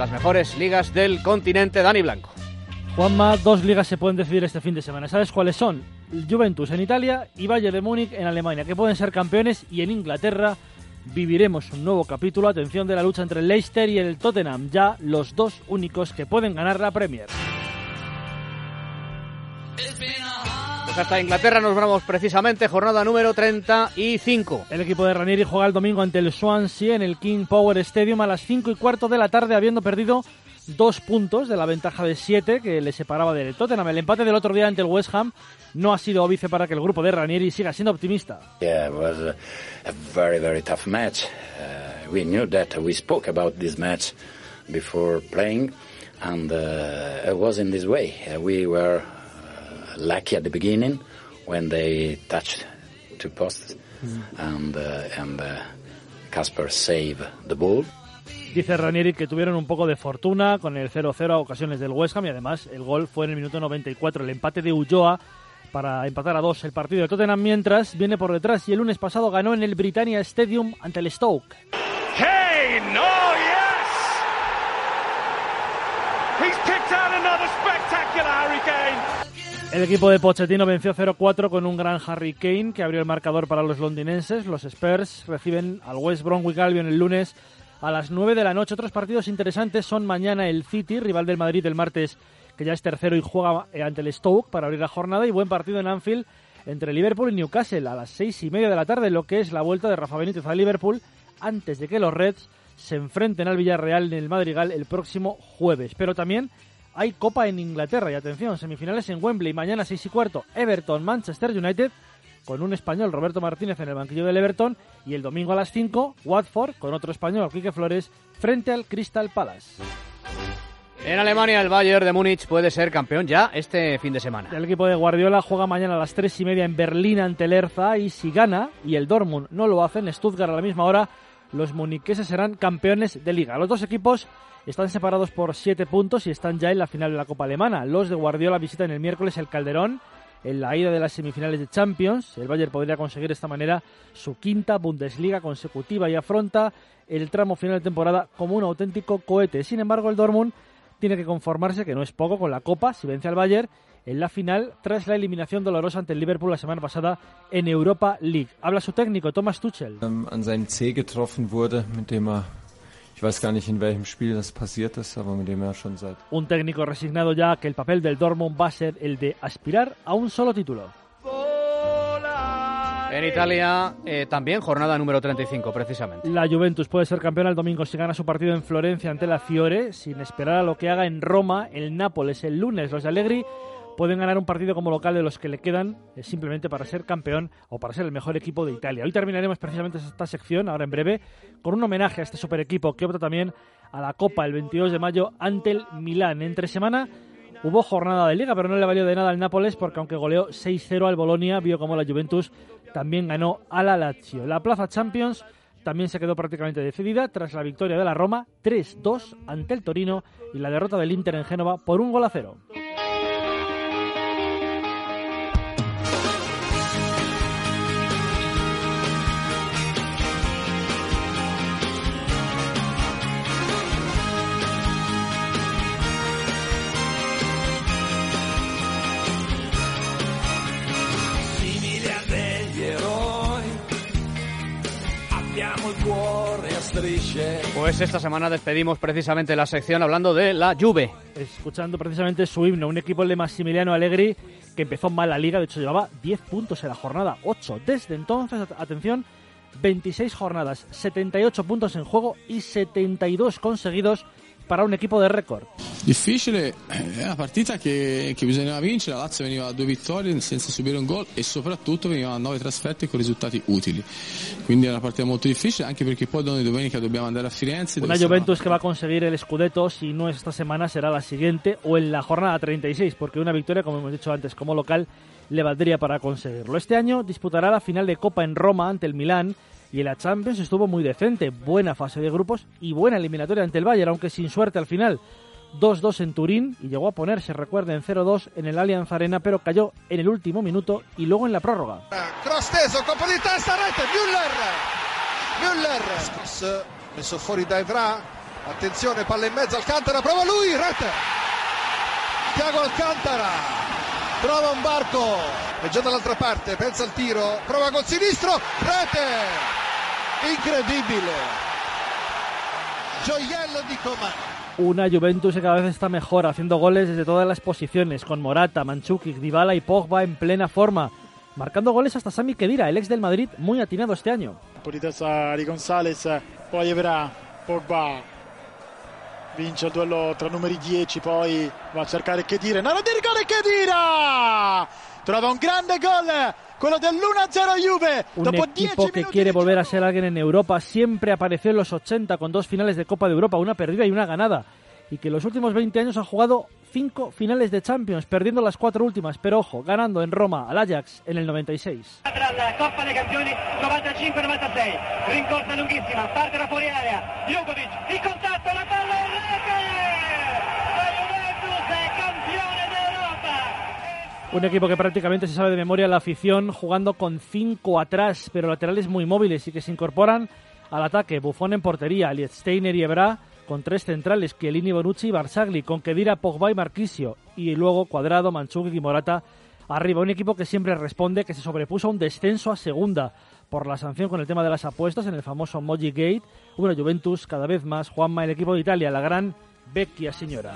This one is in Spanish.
las mejores ligas del continente. Dani Blanco. Juanma, dos ligas se pueden decidir este fin de semana. ¿Sabes cuáles son? Juventus en Italia y Bayern de Múnich en Alemania, que pueden ser campeones y en Inglaterra viviremos un nuevo capítulo, atención, de la lucha entre el Leicester y el Tottenham, ya los dos únicos que pueden ganar la Premier. Hasta Inglaterra nos vamos precisamente, jornada número 35. El equipo de Ranieri juega el domingo ante el Swansea en el King Power Stadium a las 5 y cuarto de la tarde, habiendo perdido dos puntos de la ventaja de 7 que le separaba del Tottenham. El empate del otro día ante el West Ham no ha sido óbice para que el grupo de Ranieri siga siendo optimista. Yeah, it was a, a very, very tough match. Uh, we knew that. We spoke about this match before playing, and uh, it was in this way. Uh, we were lucky at the beginning when they touched two posts, and uh, and uh, Casper saved the ball. Dice Ranieri que tuvieron un poco de fortuna con el 0-0 a ocasiones del West Ham y además el gol fue en el minuto 94. El empate de Ulloa para empatar a dos el partido de Tottenham mientras viene por detrás y el lunes pasado ganó en el Britannia Stadium ante el Stoke. Kane, oh yes! He's kicked out another spectacular Harry Kane. El equipo de Pochettino venció 0-4 con un gran Harry Kane que abrió el marcador para los londinenses. Los Spurs reciben al West Bromwich Albion el lunes a las 9 de la noche. Otros partidos interesantes son mañana el City, rival del Madrid el martes, que ya es tercero y juega eh, ante el Stoke para abrir la jornada. Y buen partido en Anfield entre Liverpool y Newcastle a las seis y media de la tarde, lo que es la vuelta de Rafa Benítez a Liverpool antes de que los Reds se enfrenten al Villarreal en el Madrigal el próximo jueves. Pero también hay Copa en Inglaterra y atención, semifinales en Wembley, mañana seis y cuarto, Everton, Manchester United con un español, Roberto Martínez, en el banquillo del Everton. Y el domingo a las 5, Watford, con otro español, Quique Flores, frente al Crystal Palace. En Alemania, el Bayern de Múnich puede ser campeón ya este fin de semana. El equipo de Guardiola juega mañana a las 3 y media en Berlín ante el Erza. Y si gana, y el Dortmund no lo hace, en Stuttgart a la misma hora, los muniqueses serán campeones de liga. Los dos equipos están separados por 7 puntos y están ya en la final de la Copa Alemana. Los de Guardiola visitan el miércoles el Calderón en la ida de las semifinales de Champions. El Bayern podría conseguir de esta manera su quinta Bundesliga consecutiva y afronta el tramo final de temporada como un auténtico cohete. Sin embargo, el Dortmund tiene que conformarse, que no es poco, con la Copa si vence al Bayern en la final tras la eliminación dolorosa ante el Liverpool la semana pasada en Europa League. Habla su técnico, Thomas Tuchel. an seinem C getroffen wurde, mit dem er, ich weiß gar nicht in welchem Spiel das passiert ist, aber mit dem er schon seit Un técnico resignado ya que el papel del Dortmund va a ser el de aspirar a un solo título. En Italia, eh, también jornada número 35, precisamente. La Juventus puede ser campeona el domingo si gana su partido en Florencia ante la Fiore, sin esperar a lo que haga en Roma el Nápoles el lunes. Los de Allegri pueden ganar un partido como local de los que le quedan eh, simplemente para ser campeón o para ser el mejor equipo de Italia. Hoy terminaremos precisamente esta sección, ahora en breve, con un homenaje a este super equipo que opta también a la Copa el 22 de mayo ante el Milán. Entre semana hubo jornada de liga, pero no le valió de nada al Nápoles porque aunque goleó 6-0 al Bolonia, vio como la Juventus también ganó a la Lazio. La Plaza Champions también se quedó prácticamente decidida tras la victoria de la Roma 3-2 ante el Torino y la derrota del Inter en Génova por un gol a cero. Pues esta semana despedimos precisamente la sección hablando de la Juve. Escuchando precisamente su himno, un equipo de Massimiliano Allegri que empezó mal la liga, de hecho llevaba 10 puntos en la jornada, 8. Desde entonces, at- atención, 26 jornadas, 78 puntos en juego y 72 conseguidos para un equipo de récord. Difficile, eh, è una partita che, che bisognava vincere, la Lazio veniva a due vittorie senza subire un gol e soprattutto veniva a nove trasferte con risultati utili. Quindi è una partita molto difficile anche perché poi noi domenica dobbiamo andare a Firenze. Una Juventus que va a conseguir el Scudetto, si no es esta semana, será la siguiente o en la jornada 36, porque una victoria, como hemos dicho antes, como local, le valdría para conseguirlo. Este año disputará la final de Copa en Roma ante el Milán y la Champions estuvo muy decente, buena fase de grupos y buena eliminatoria ante el Bayern, aunque sin suerte al final. 2-2 en Turín y llegó a ponerse, recuerden, 0-2 en el Allianz Arena, pero cayó en el último minuto y luego en la prórroga. Cross messo fuori da Evra, Attenzione, palla in mezzo, Alcantara, prova lui, rete! Tiago Alcantara, trova un barco, è già dall'altra parte, pensa al tiro, prova col sinistro, rete! Incredibile! Gioiello di Coman. Una Juventus que cada vez está mejor, haciendo goles desde todas las posiciones, con Morata, Manchukic, Dybala y Pogba en plena forma. Marcando goles hasta Sami Khedira, el ex del Madrid, muy atinado este año. Un po' di testa di Gonzales, poi Evra, Pogba, vince il duello tra numeri 10, poi va a cercare Khedira, no, di rigore Khedira! Trova un grande gol, quello dell'1-0 Juve, Un dopo equipo 10 que quiere volver a ser alguien en Europa siempre apareció en los 80 con dos finales de Copa de Europa, una perdida y una ganada. Y que en los últimos 20 años ha jugado cinco finales de Champions, perdiendo las cuatro últimas, pero ojo, ganando en Roma al Ajax en el 96. tra la Coppa dei Campioni 95-96 rincorsa lunghissima parte da fuori area Jugovic il contatto la palla in rete la Juventus è campione d'Europa Un equipo que prácticamente se sabe de memoria la afición jugando con cinco atrás, pero laterales muy móviles y que se incorporan al ataque. Buffon en portería, Lietsteiner y Ebra con tres centrales, Chiellini, Bonucci y Barzagli, con Kedira, Pogba y Marquisio. Y luego Cuadrado, Manchukic y Morata arriba. Un equipo que siempre responde, que se sobrepuso a un descenso a segunda por la sanción con el tema de las apuestas en el famoso Moji Gate. Una Juventus cada vez más, Juanma, el equipo de Italia, la gran vecchia señora.